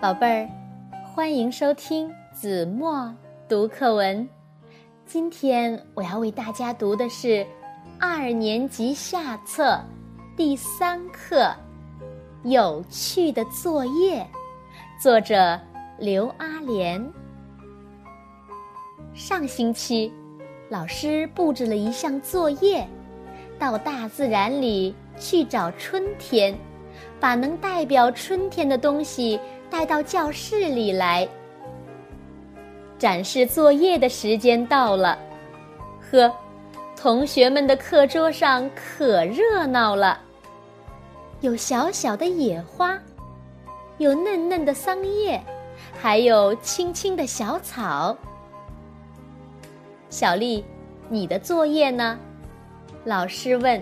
宝贝儿，欢迎收听子墨读课文。今天我要为大家读的是二年级下册第三课《有趣的作业》，作者刘阿莲。上星期，老师布置了一项作业，到大自然里去找春天，把能代表春天的东西。带到教室里来。展示作业的时间到了，呵，同学们的课桌上可热闹了。有小小的野花，有嫩嫩的桑叶，还有青青的小草。小丽，你的作业呢？老师问。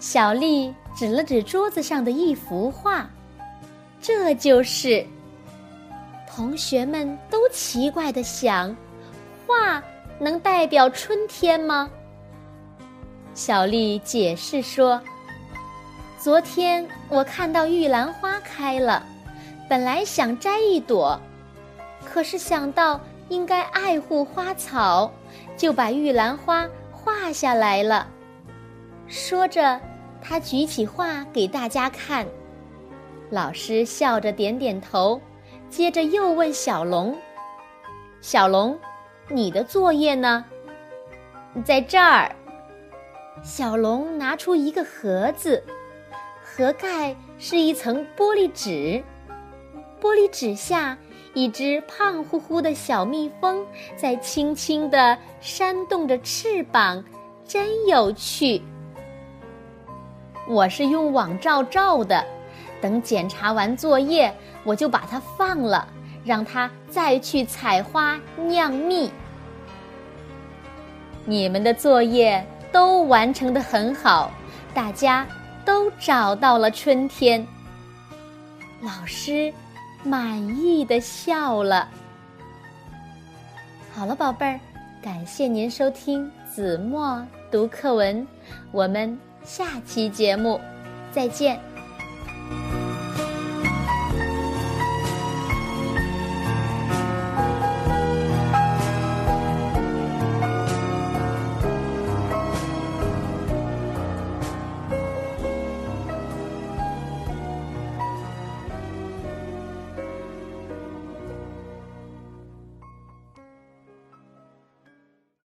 小丽指了指桌子上的一幅画。这就是，同学们都奇怪的想：画能代表春天吗？小丽解释说：“昨天我看到玉兰花开了，本来想摘一朵，可是想到应该爱护花草，就把玉兰花画下来了。”说着，他举起画给大家看。老师笑着点点头，接着又问小龙：“小龙，你的作业呢？”在这儿。小龙拿出一个盒子，盒盖是一层玻璃纸，玻璃纸下一只胖乎乎的小蜜蜂在轻轻地扇动着翅膀，真有趣。我是用网罩罩的。等检查完作业，我就把它放了，让它再去采花酿蜜。你们的作业都完成的很好，大家都找到了春天。老师满意的笑了。好了，宝贝儿，感谢您收听子墨读课文，我们下期节目再见。